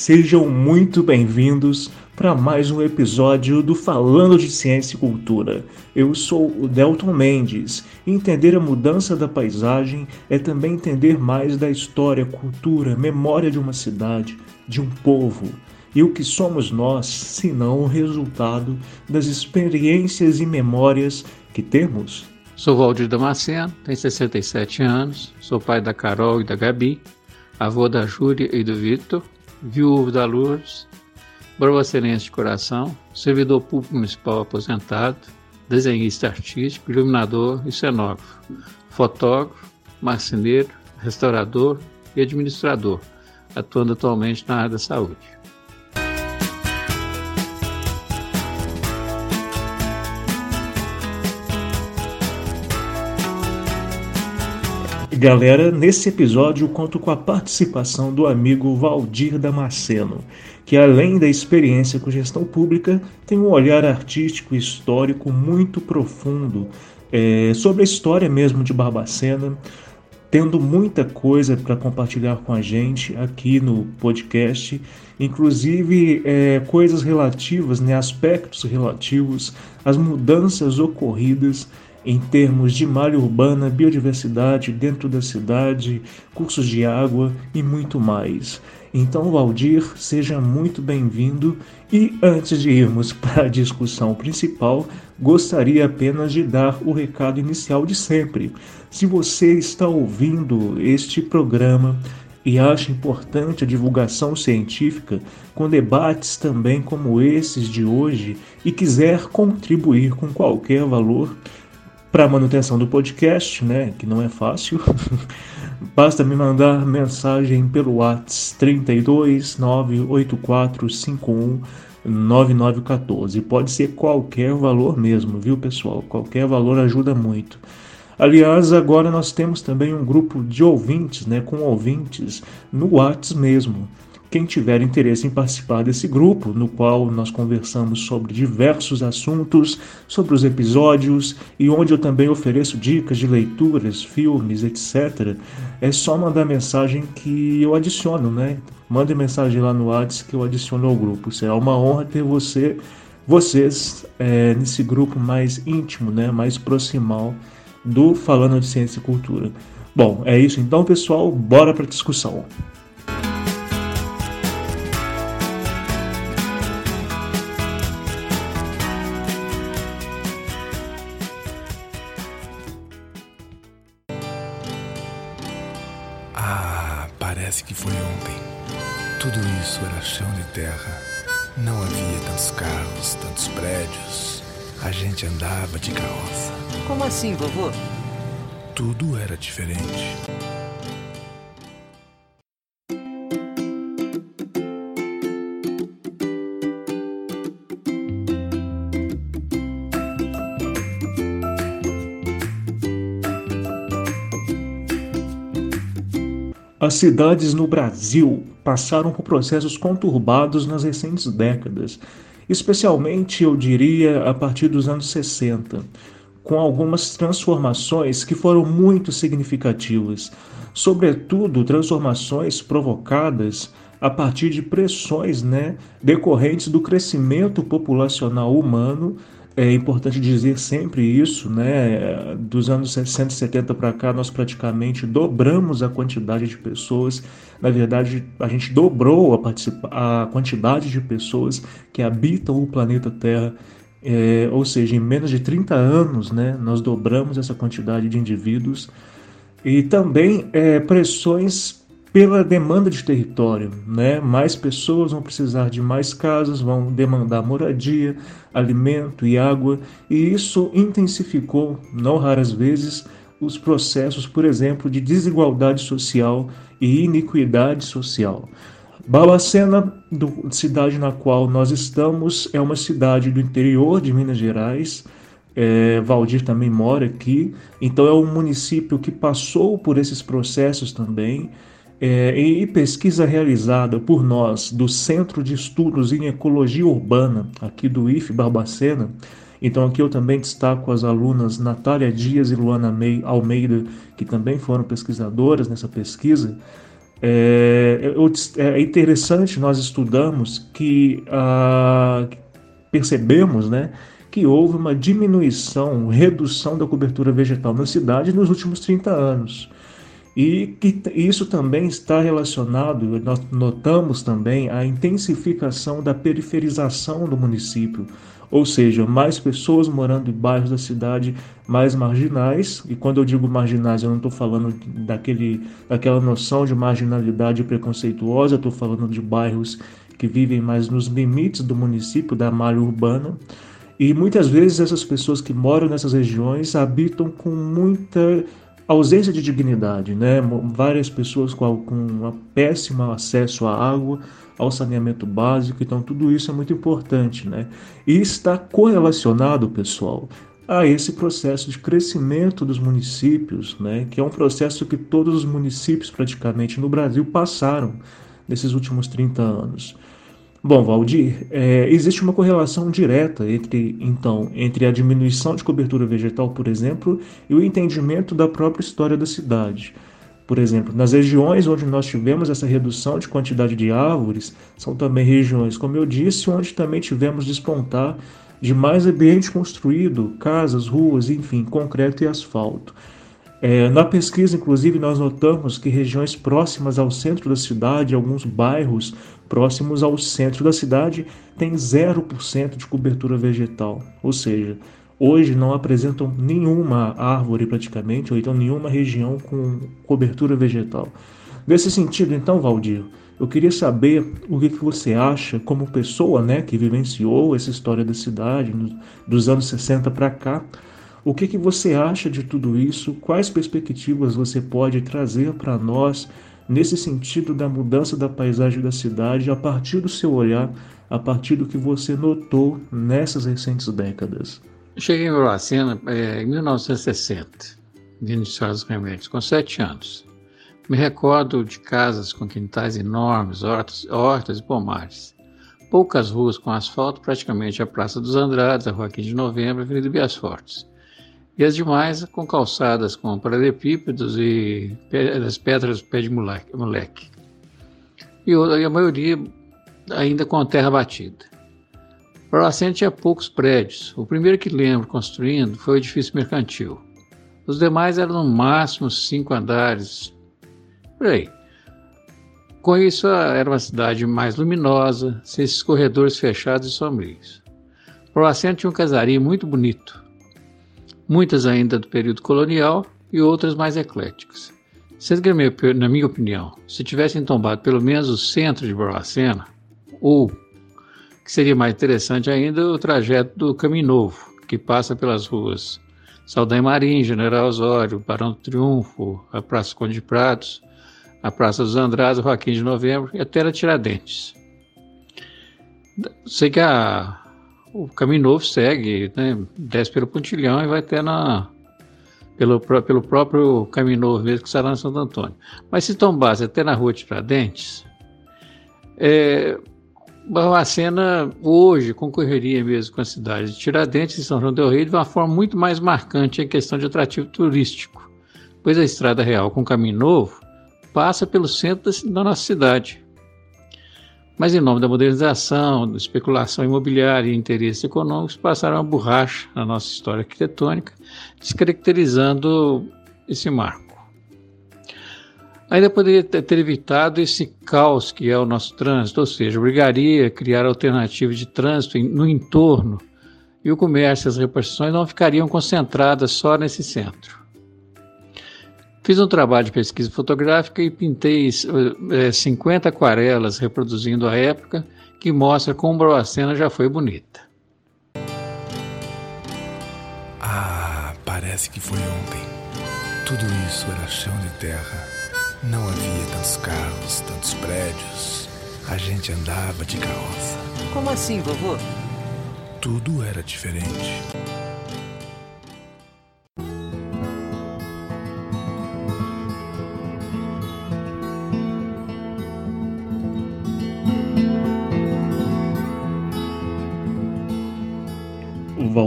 Sejam muito bem-vindos para mais um episódio do Falando de Ciência e Cultura. Eu sou o Delton Mendes. Entender a mudança da paisagem é também entender mais da história, cultura, memória de uma cidade, de um povo. E o que somos nós, senão o resultado das experiências e memórias que temos? Sou Valdir Damasceno, tenho 67 anos, sou pai da Carol e da Gabi, avô da Júlia e do Vitor, viúvo da Lourdes, bravacelense de coração, servidor público municipal aposentado, desenhista artístico, iluminador e cenógrafo, fotógrafo, marceneiro, restaurador e administrador, atuando atualmente na área da saúde. Galera, nesse episódio conto com a participação do amigo Valdir Damasceno, que além da experiência com gestão pública, tem um olhar artístico e histórico muito profundo é, sobre a história mesmo de Barbacena, tendo muita coisa para compartilhar com a gente aqui no podcast, inclusive é, coisas relativas, né, aspectos relativos às mudanças ocorridas em termos de malha urbana, biodiversidade dentro da cidade, cursos de água e muito mais. Então, Valdir, seja muito bem-vindo e antes de irmos para a discussão principal, gostaria apenas de dar o recado inicial de sempre. Se você está ouvindo este programa e acha importante a divulgação científica com debates também como esses de hoje e quiser contribuir com qualquer valor, para manutenção do podcast, né, que não é fácil, basta me mandar mensagem pelo WhatsApp 32 98451 9914. Pode ser qualquer valor mesmo, viu, pessoal? Qualquer valor ajuda muito. Aliás, agora nós temos também um grupo de ouvintes, né, com ouvintes no WhatsApp mesmo. Quem tiver interesse em participar desse grupo, no qual nós conversamos sobre diversos assuntos, sobre os episódios e onde eu também ofereço dicas de leituras, filmes, etc., é só mandar mensagem que eu adiciono, né? Mande mensagem lá no WhatsApp que eu adiciono ao grupo. Será uma honra ter você, vocês é, nesse grupo mais íntimo, né? Mais proximal do Falando de Ciência e Cultura. Bom, é isso então, pessoal. Bora para a discussão. Gente andava de carroça. Como assim, vovô? Tudo era diferente. As cidades no Brasil passaram por processos conturbados nas recentes décadas, especialmente, eu diria, a partir dos anos 60, com algumas transformações que foram muito significativas, sobretudo transformações provocadas a partir de pressões né, decorrentes do crescimento populacional humano é importante dizer sempre isso, né? Dos anos 60 e 70 para cá, nós praticamente dobramos a quantidade de pessoas. Na verdade, a gente dobrou a, a quantidade de pessoas que habitam o planeta Terra. É, ou seja, em menos de 30 anos, né, nós dobramos essa quantidade de indivíduos. E também é, pressões pela demanda de território, né? Mais pessoas vão precisar de mais casas, vão demandar moradia, alimento e água, e isso intensificou, não raras vezes, os processos, por exemplo, de desigualdade social e iniquidade social. Barbacena, do, cidade na qual nós estamos, é uma cidade do interior de Minas Gerais. É, Valdir também mora aqui, então é um município que passou por esses processos também. É, e pesquisa realizada por nós do Centro de Estudos em Ecologia Urbana, aqui do IF Barbacena, então aqui eu também destaco as alunas Natália Dias e Luana Almeida, que também foram pesquisadoras nessa pesquisa. É, é interessante nós estudamos que ah, percebemos né, que houve uma diminuição, redução da cobertura vegetal na cidade nos últimos 30 anos. E que isso também está relacionado, nós notamos também a intensificação da periferização do município, ou seja, mais pessoas morando em bairros da cidade mais marginais, e quando eu digo marginais, eu não estou falando daquele, daquela noção de marginalidade preconceituosa, estou falando de bairros que vivem mais nos limites do município, da malha urbana. E muitas vezes essas pessoas que moram nessas regiões habitam com muita ausência de dignidade, né? Várias pessoas com, com um péssimo acesso à água, ao saneamento básico, então tudo isso é muito importante, né? E está correlacionado, pessoal, a esse processo de crescimento dos municípios, né? Que é um processo que todos os municípios praticamente no Brasil passaram nesses últimos 30 anos. Bom, Valdir, é, existe uma correlação direta entre, então, entre a diminuição de cobertura vegetal, por exemplo, e o entendimento da própria história da cidade. Por exemplo, nas regiões onde nós tivemos essa redução de quantidade de árvores, são também regiões, como eu disse, onde também tivemos despontar de mais ambiente construído, casas, ruas, enfim, concreto e asfalto. É, na pesquisa, inclusive, nós notamos que regiões próximas ao centro da cidade, alguns bairros próximos ao centro da cidade, têm 0% de cobertura vegetal, ou seja, hoje não apresentam nenhuma árvore praticamente, ou então nenhuma região com cobertura vegetal. Nesse sentido, então, Valdir, eu queria saber o que, que você acha, como pessoa né, que vivenciou essa história da cidade dos anos 60 para cá, o que, que você acha de tudo isso? Quais perspectivas você pode trazer para nós nesse sentido da mudança da paisagem da cidade a partir do seu olhar, a partir do que você notou nessas recentes décadas? Cheguei em Uruguaiana é, em 1960, vindo de Senhora dos Remédios, com sete anos. Me recordo de casas com quintais enormes, hortas, hortas e pomares. Poucas ruas com asfalto, praticamente a Praça dos Andrades, a Rua 15 de Novembro e a Avenida Bias Fortes e as demais com calçadas com paralelepípedos e as pedras pé de moleque. E a maioria ainda com terra batida. Barbacena tinha poucos prédios. O primeiro que lembro construindo foi o edifício mercantil. Os demais eram no máximo cinco andares. Por aí. Com isso, era uma cidade mais luminosa, sem esses corredores fechados e sombrios. Barbacena tinha um casario muito bonito, muitas ainda do período colonial e outras mais ecléticas. Sendo que, na minha opinião, se tivessem tombado pelo menos o centro de Barbacena, ou, que seria mais interessante ainda, o trajeto do Caminho Novo, que passa pelas ruas Saldanha Marim, General Osório, Barão do Triunfo, a Praça Conde de Prados, a Praça dos Andrades, Joaquim de Novembro e até a Tiradentes. Sei que a, o caminho novo segue, né? desce pelo pontilhão e vai até na, pelo, pelo próprio caminho novo mesmo que está lá em Santo Antônio. Mas se tombasse até na rua de Tiradentes, é, Barbacena hoje concorreria mesmo com a cidade de Tiradentes e São João del Rei de uma forma muito mais marcante em questão de atrativo turístico, pois a Estrada Real com o Caminho Novo passa pelo centro da nossa cidade mas em nome da modernização, da especulação imobiliária e interesses econômicos, passaram a borracha na nossa história arquitetônica, descaracterizando esse marco. Ainda poderia ter evitado esse caos que é o nosso trânsito, ou seja, obrigaria a criar alternativas de trânsito no entorno e o comércio e as repartições não ficariam concentradas só nesse centro. Fiz um trabalho de pesquisa fotográfica e pintei é, 50 aquarelas reproduzindo a época, que mostra como Barbacena já foi bonita. Ah, parece que foi ontem. Tudo isso era chão de terra. Não havia tantos carros, tantos prédios. A gente andava de carroça. Como assim, vovô? Tudo era diferente.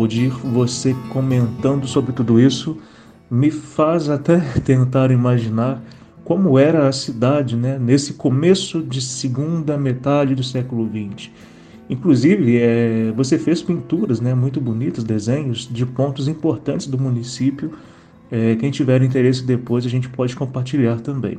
Valdir, você comentando sobre tudo isso me faz até tentar imaginar como era a cidade né, nesse começo de segunda metade do século XX. Inclusive, é, você fez pinturas né, muito bonitas, desenhos de pontos importantes do município. É, quem tiver interesse depois, a gente pode compartilhar também.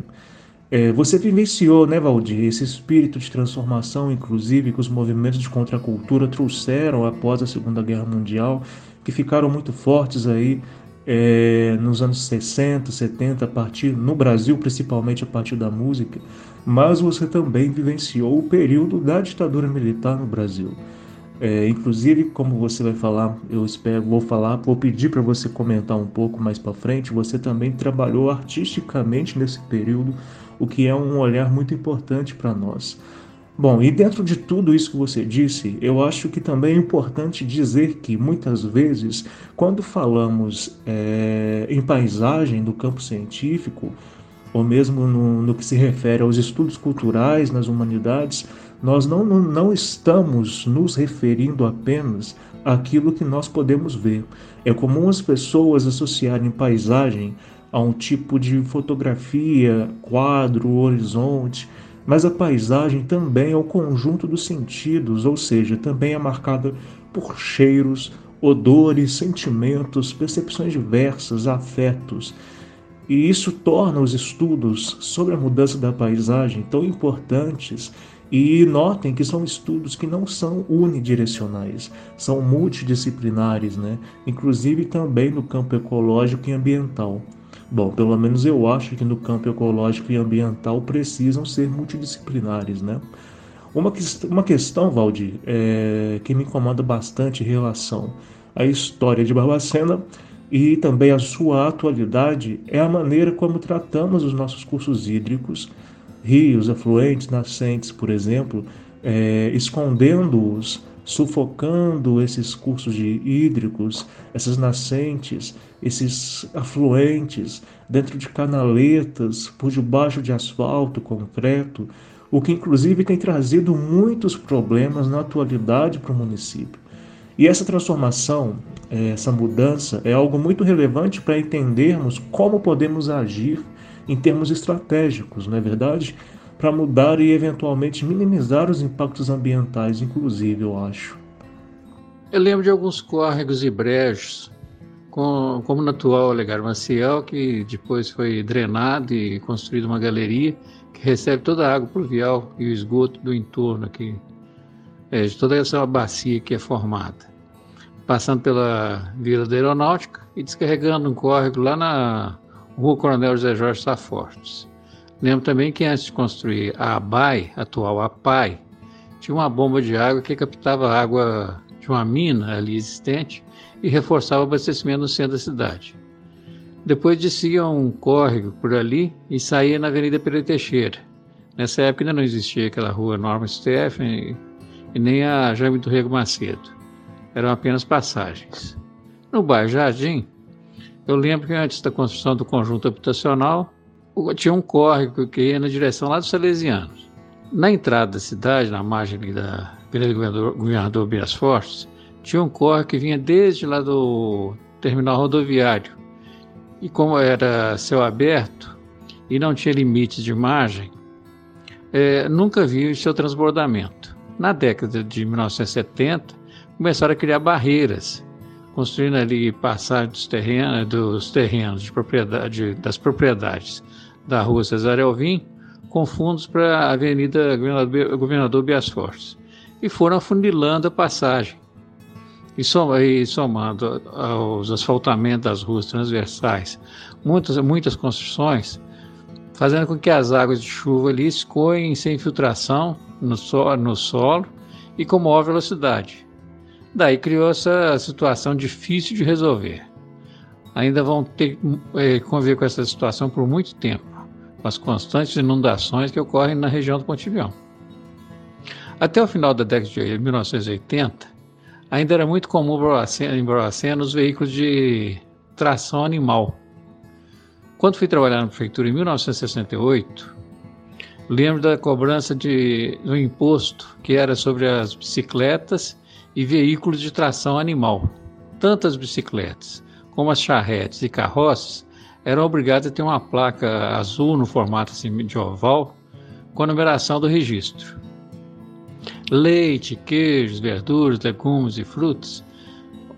É, você vivenciou, né, Valdir, esse espírito de transformação, inclusive, que os movimentos de contracultura trouxeram após a Segunda Guerra Mundial, que ficaram muito fortes aí é, nos anos 60, 70, a partir, no Brasil, principalmente a partir da música, mas você também vivenciou o período da ditadura militar no Brasil. É, inclusive, como você vai falar, eu espero, vou falar, vou pedir para você comentar um pouco mais para frente. Você também trabalhou artisticamente nesse período, o que é um olhar muito importante para nós. Bom, e dentro de tudo isso que você disse, eu acho que também é importante dizer que muitas vezes, quando falamos é, em paisagem do campo científico, ou mesmo no, no, que se refere aos estudos culturais nas humanidades, nós não, não, não estamos nos referindo apenas àquilo que nós podemos ver. É comum as pessoas associarem paisagem a um tipo de fotografia, quadro, horizonte mas a paisagem também é o conjunto dos sentidos, ou seja, também é marcada por cheiros, odores, sentimentos, percepções diversas, afetos. E isso torna os estudos sobre a mudança da paisagem tão importantes. E notem que são estudos que não são unidirecionais, são multidisciplinares, né? inclusive também no campo ecológico e ambiental. Bom, pelo menos eu acho que no campo ecológico e ambiental precisam ser multidisciplinares, né? Uma, uma questão, Valdir, é, que me incomoda bastante em relação à história de Barbacena e também a sua atualidade é a maneira como tratamos os nossos cursos hídricos, rios, afluentes, nascentes, por exemplo, é, escondendo-os sufocando esses cursos de hídricos, essas nascentes, esses afluentes dentro de canaletas, por debaixo de asfalto, concreto, o que inclusive tem trazido muitos problemas na atualidade para o município. E essa transformação, eh, essa mudança, é algo muito relevante para entendermos como podemos agir em termos estratégicos, não é verdade? Para mudar e eventualmente minimizar os impactos ambientais, inclusive, eu acho. Eu lembro de alguns córregos e brejos, com, como no atual Olegário Maciel, que depois foi drenado e construído uma galeria que recebe toda a água pluvial e o esgoto do entorno aqui, é, de toda essa bacia que é formada. Passando pela Vila da Aeronáutica e descarregando um córrego lá na Rua Coronel José Jorge Safortes. Lembro também que antes de construir a ABAI, atual APAI, tinha uma bomba de água que captava água de uma mina ali existente e reforçava o abastecimento no centro da cidade. Depois descia um córrego por ali e saía na Avenida Pereira Teixeira. Nessa época ainda não existia aquela rua Norma Steffen e nem a Jaime do Rego Macedo. Eram apenas passagens. No bairro Jardim, eu lembro que antes da construção do conjunto habitacional, tinha um córrego que ia na direção lá dos Salesianos. Na entrada da cidade, na margem da Avenida Governador, Governador Bias Fortes, tinha um córrego que vinha desde lá do terminal rodoviário. E como era céu aberto e não tinha limites de margem, é, nunca vi o seu transbordamento. Na década de 1970, começaram a criar barreiras, construindo ali passagem dos terrenos, dos terrenos de propriedade, das propriedades da rua Cesar Alvim com fundos para a Avenida Governador, Bias Fortes e foram afunilando a passagem. E, somando aos asfaltamentos das ruas transversais, muitas, muitas construções, fazendo com que as águas de chuva ali escoem sem infiltração no, so, no solo e com maior velocidade. Daí criou essa situação difícil de resolver. Ainda vão ter que é, conviver com essa situação por muito tempo, com as constantes inundações que ocorrem na região do Pontilhão. Até o final da década de 1980, ainda era muito comum em Barbacena os veículos de tração animal. Quando fui trabalhar na prefeitura em 1968, lembro da cobrança de, do imposto que era sobre as bicicletas e veículos de tração animal. Tantas bicicletas como as charretes e carroças eram obrigadas a ter uma placa azul no formato assim, de oval com a numeração do registro. Leite, queijos, verduras, legumes e frutas,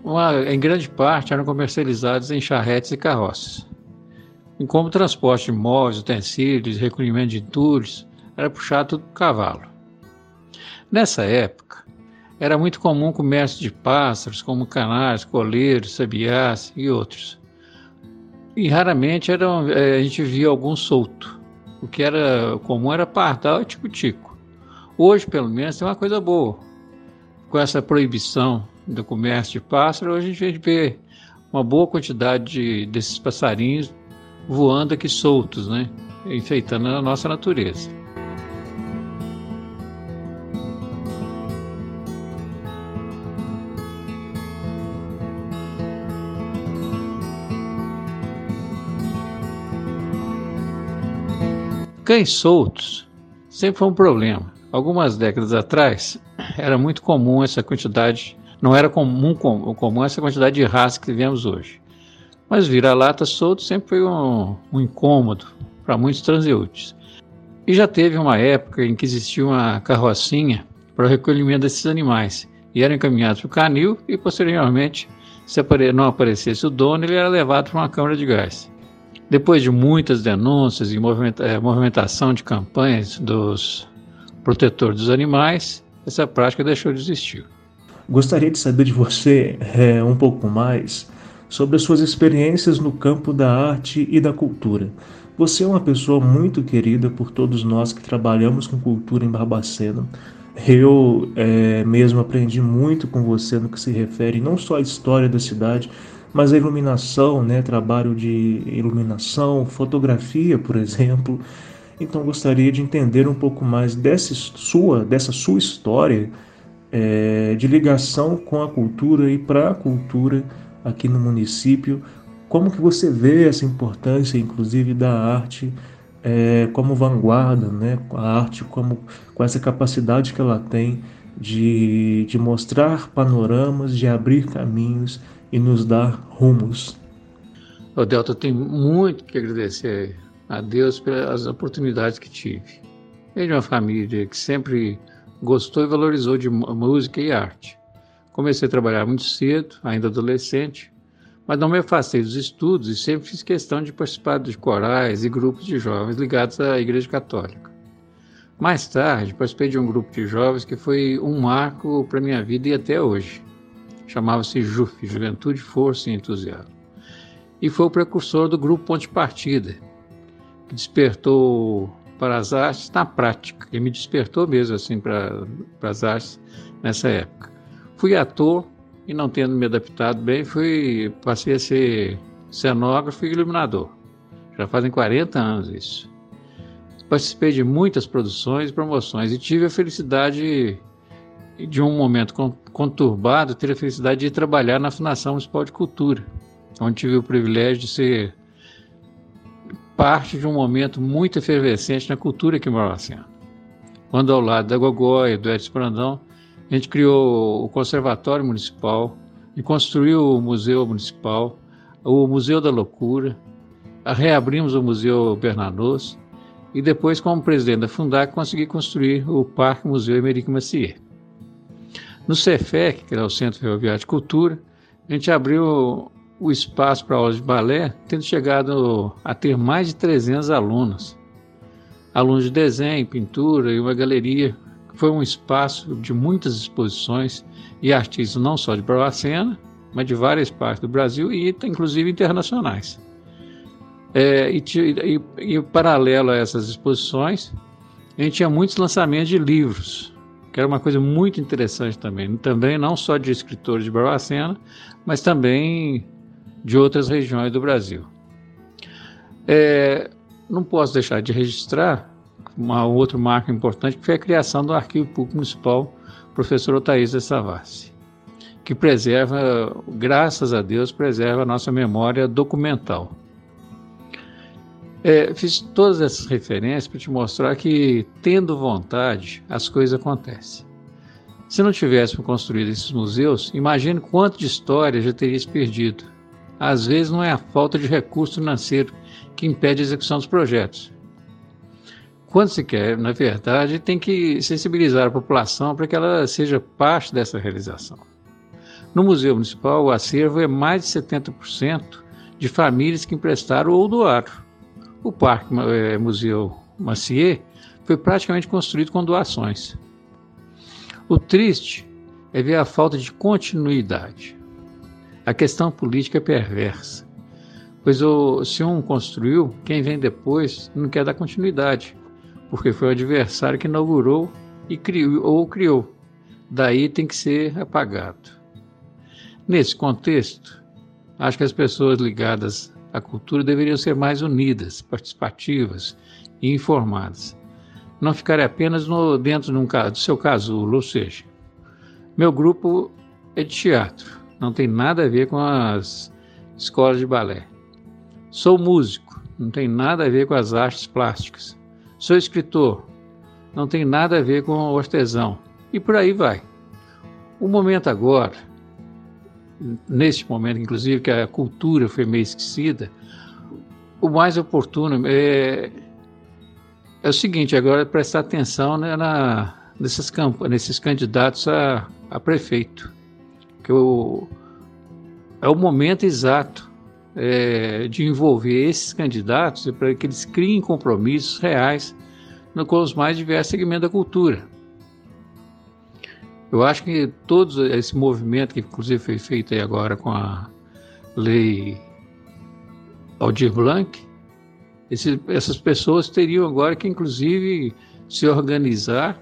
uma, em grande parte eram comercializados em charretes e carroças. E como transporte de móveis, utensílios, recolhimento de entulhos, era puxado tudo cavalo. Nessa época, era muito comum o comércio de pássaros, como canários, coleiros, sabiás e outros. E raramente eram, é, a gente via algum solto. O que era comum era pardal e tico-tico. Hoje, pelo menos, tem uma coisa boa. Com essa proibição do comércio de pássaros, hoje a gente vê uma boa quantidade de, desses passarinhos voando aqui soltos, né? enfeitando a nossa natureza. Cães soltos sempre foi um problema. Algumas décadas atrás, era muito comum essa quantidade, não era comum, comum essa quantidade de raça que vemos hoje. Mas vira-lata solto sempre foi um, um incômodo para muitos transeuntes. E já teve uma época em que existia uma carrocinha para o recolhimento desses animais, e eram encaminhados para o canil e posteriormente, se não aparecesse o dono, ele era levado para uma câmara de gás. Depois de muitas denúncias e eh, movimentação de campanhas dos protetor dos animais, essa prática deixou de existir. Gostaria de saber de você é, um pouco mais sobre as suas experiências no campo da arte e da cultura. Você é uma pessoa muito querida por todos nós que trabalhamos com cultura em Barbacena. Eu é, mesmo aprendi muito com você no que se refere não só à história da cidade, mas à iluminação, né? trabalho de iluminação, fotografia, por exemplo. Então gostaria de entender um pouco mais dessa sua, dessa sua história é, de ligação com a cultura e para a cultura aqui no município. Como que você vê essa importância, inclusive, da arte é, como vanguarda, né? A arte como com essa capacidade que ela tem de, de mostrar panoramas, de abrir caminhos e nos dar rumos. O Delta tem muito que agradecer a Deus pelas oportunidades que tive. Venho de uma família que sempre gostou e valorizou de música e arte. Comecei a trabalhar muito cedo, ainda adolescente, mas não me afastei dos estudos e sempre fiz questão de participar de corais e grupos de jovens ligados à Igreja Católica. Mais tarde, participei de um grupo de jovens que foi um marco para minha vida e até hoje. Chamava-se JUF, Juventude, Força e Entusiasmo. E foi o precursor do grupo Ponte Partida, que despertou para as artes na prática. Ele me despertou mesmo assim para, para as artes nessa época. Fui ator e não tendo me adaptado bem, fui passei a ser cenógrafo e iluminador. Já fazem 40 anos isso. Participei de muitas produções e promoções e tive a felicidade de um momento conturbado, ter a felicidade de trabalhar na Fundação Municipal de Cultura, onde tive o privilégio de ser parte de um momento muito efervescente na cultura aqui em Barbacena. Quando ao lado da Gogóia do Edson Brandão, a gente criou o Conservatório Municipal e construiu o Museu Municipal, o Museu da Loucura, reabrimos o Museu Bernanos e depois, como presidente da Fundac, consegui construir o Parque Museu Emerico Macier. No CEFEC, que é o Centro Ferroviário de Cultura, a gente abriu o espaço para aulas de balé, tendo chegado a ter mais de 300 alunos. Alunos de desenho, pintura e uma galeria foi um espaço de muitas exposições e artistas não só de Barbacena, mas de várias partes do Brasil e inclusive internacionais. É, e, e, e, paralelo a essas exposições, a gente tinha muitos lançamentos de livros, que era uma coisa muito interessante também. Também não só de escritores de Barbacena, mas também de outras regiões do Brasil. É, não posso deixar de registrar uma outra marca importante, que foi a criação do Arquivo Público Municipal Professor Otaís de Savassi, que preserva, graças a Deus, preserva a nossa memória documental. É, fiz todas essas referências para te mostrar que, tendo vontade, as coisas acontecem. Se não tivéssemos construído esses museus, imagine quanto de história já teria se perdido. Às vezes não é a falta de recurso financeiro que impede a execução dos projetos. Quando se quer, na verdade, tem que sensibilizar a população para que ela seja parte dessa realização. No Museu Municipal, o acervo é mais de 70% de famílias que emprestaram ou doaram. O Parque é, Museu Macier foi praticamente construído com doações. O triste é ver a falta de continuidade. A questão política é perversa, pois o, se um construiu, quem vem depois não quer dar continuidade, porque foi o adversário que inaugurou e criou, ou criou. Daí tem que ser apagado. Nesse contexto, acho que as pessoas ligadas à cultura deveriam ser mais unidas, participativas e informadas. Não ficarem apenas no, dentro de um, do seu casulo, ou seja, meu grupo é de teatro, não tem nada a ver com as escolas de balé. Sou músico, não tem nada a ver com as artes plásticas. Sou escritor, não tem nada a ver com o artesão. E por aí vai. O momento agora, neste momento, inclusive, que a cultura foi meio esquecida, o mais oportuno é, é o seguinte, agora é prestar atenção né, na, nesses, nesses candidatos a, a prefeito. Que o, é o momento exato é, de envolver esses candidatos para que eles criem compromissos reais no, com os mais diversos segmentos da cultura. Eu acho que todo esse movimento, que inclusive foi feito aí agora com a lei Aldir Blanc, esse, essas pessoas teriam agora que, inclusive, se organizar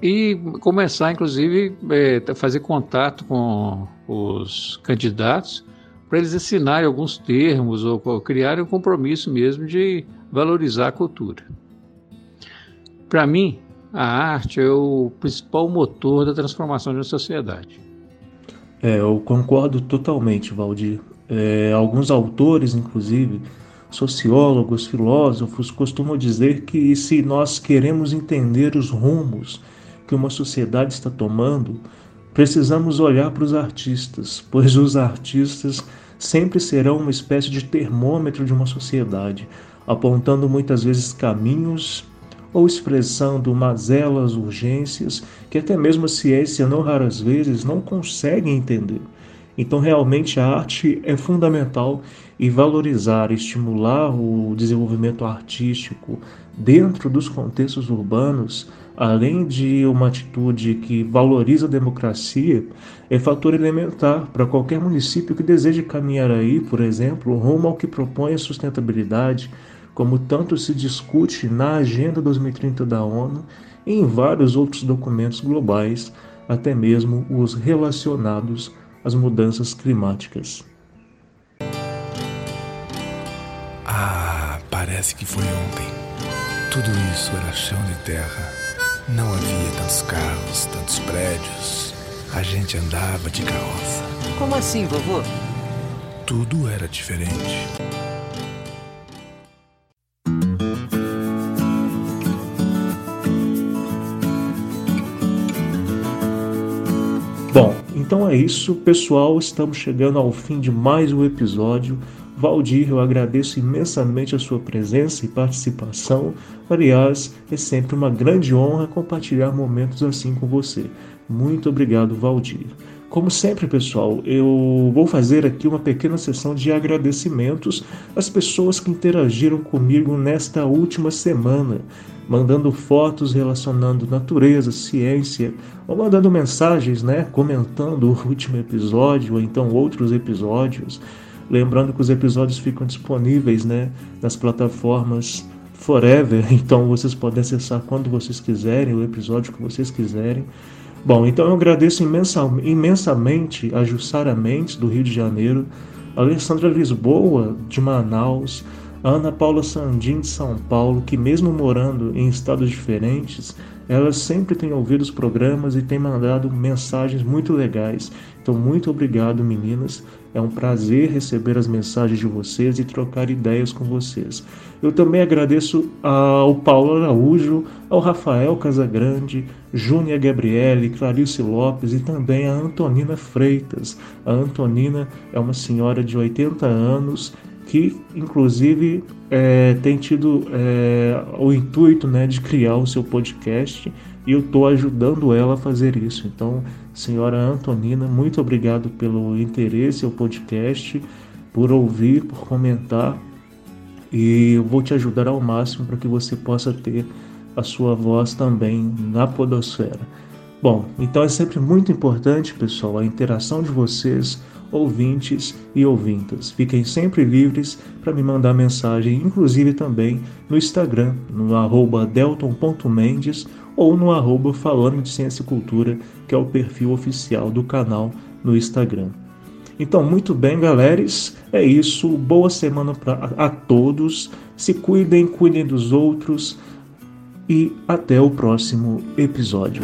e começar, inclusive, é, fazer contato com os candidatos para eles assinarem alguns termos ou, ou criarem um compromisso mesmo de valorizar a cultura. Para mim, a arte é o principal motor da transformação de uma sociedade. É, eu concordo totalmente, Valdir. É, alguns autores, inclusive, sociólogos, filósofos, costumam dizer que se nós queremos entender os rumos que uma sociedade está tomando, precisamos olhar para os artistas, pois os artistas sempre serão uma espécie de termômetro de uma sociedade, apontando muitas vezes caminhos ou expressando mazelas, urgências que até mesmo a ciência, não raras vezes, não consegue entender. Então, realmente, a arte é fundamental e valorizar, estimular o desenvolvimento artístico dentro dos contextos urbanos além de uma atitude que valoriza a democracia, é fator elementar para qualquer município que deseje caminhar aí, por exemplo, rumo ao que propõe a sustentabilidade, como tanto se discute na Agenda 2030 da ONU e em vários outros documentos globais, até mesmo os relacionados às mudanças climáticas. Ah, parece que foi ontem. Tudo isso era chão de terra não havia tantos carros, tantos prédios. A gente andava de carroça. Como assim, vovô? Tudo era diferente. Então é isso, pessoal. Estamos chegando ao fim de mais um episódio. Valdir, eu agradeço imensamente a sua presença e participação. Aliás, é sempre uma grande honra compartilhar momentos assim com você. Muito obrigado, Valdir. Como sempre, pessoal, eu vou fazer aqui uma pequena sessão de agradecimentos às pessoas que interagiram comigo nesta última semana. Mandando fotos relacionando natureza, ciência, ou mandando mensagens, né, comentando o último episódio ou então outros episódios. Lembrando que os episódios ficam disponíveis, né, nas plataformas Forever, então vocês podem acessar quando vocês quiserem, o episódio que vocês quiserem. Bom, então eu agradeço imensa, imensamente a Jussara Mendes, do Rio de Janeiro, a Alessandra Lisboa, de Manaus, Ana Paula Sandim, de São Paulo, que mesmo morando em estados diferentes, elas sempre têm ouvido os programas e têm mandado mensagens muito legais. Então, muito obrigado, meninas. É um prazer receber as mensagens de vocês e trocar ideias com vocês. Eu também agradeço ao Paulo Araújo, ao Rafael Casagrande, Júnia Gabriele, Clarice Lopes e também a Antonina Freitas. A Antonina é uma senhora de 80 anos que inclusive é, tem tido é, o intuito né, de criar o seu podcast e eu estou ajudando ela a fazer isso. Então, senhora Antonina, muito obrigado pelo interesse ao podcast, por ouvir, por comentar e eu vou te ajudar ao máximo para que você possa ter a sua voz também na Podosfera. Bom, então é sempre muito importante, pessoal, a interação de vocês ouvintes e ouvintas. Fiquem sempre livres para me mandar mensagem, inclusive também no Instagram, no arroba delton.mendes ou no arroba falando de ciência e cultura, que é o perfil oficial do canal no Instagram. Então, muito bem, galeres, é isso. Boa semana pra, a, todos. Se cuidem, cuidem dos outros e até o próximo episódio.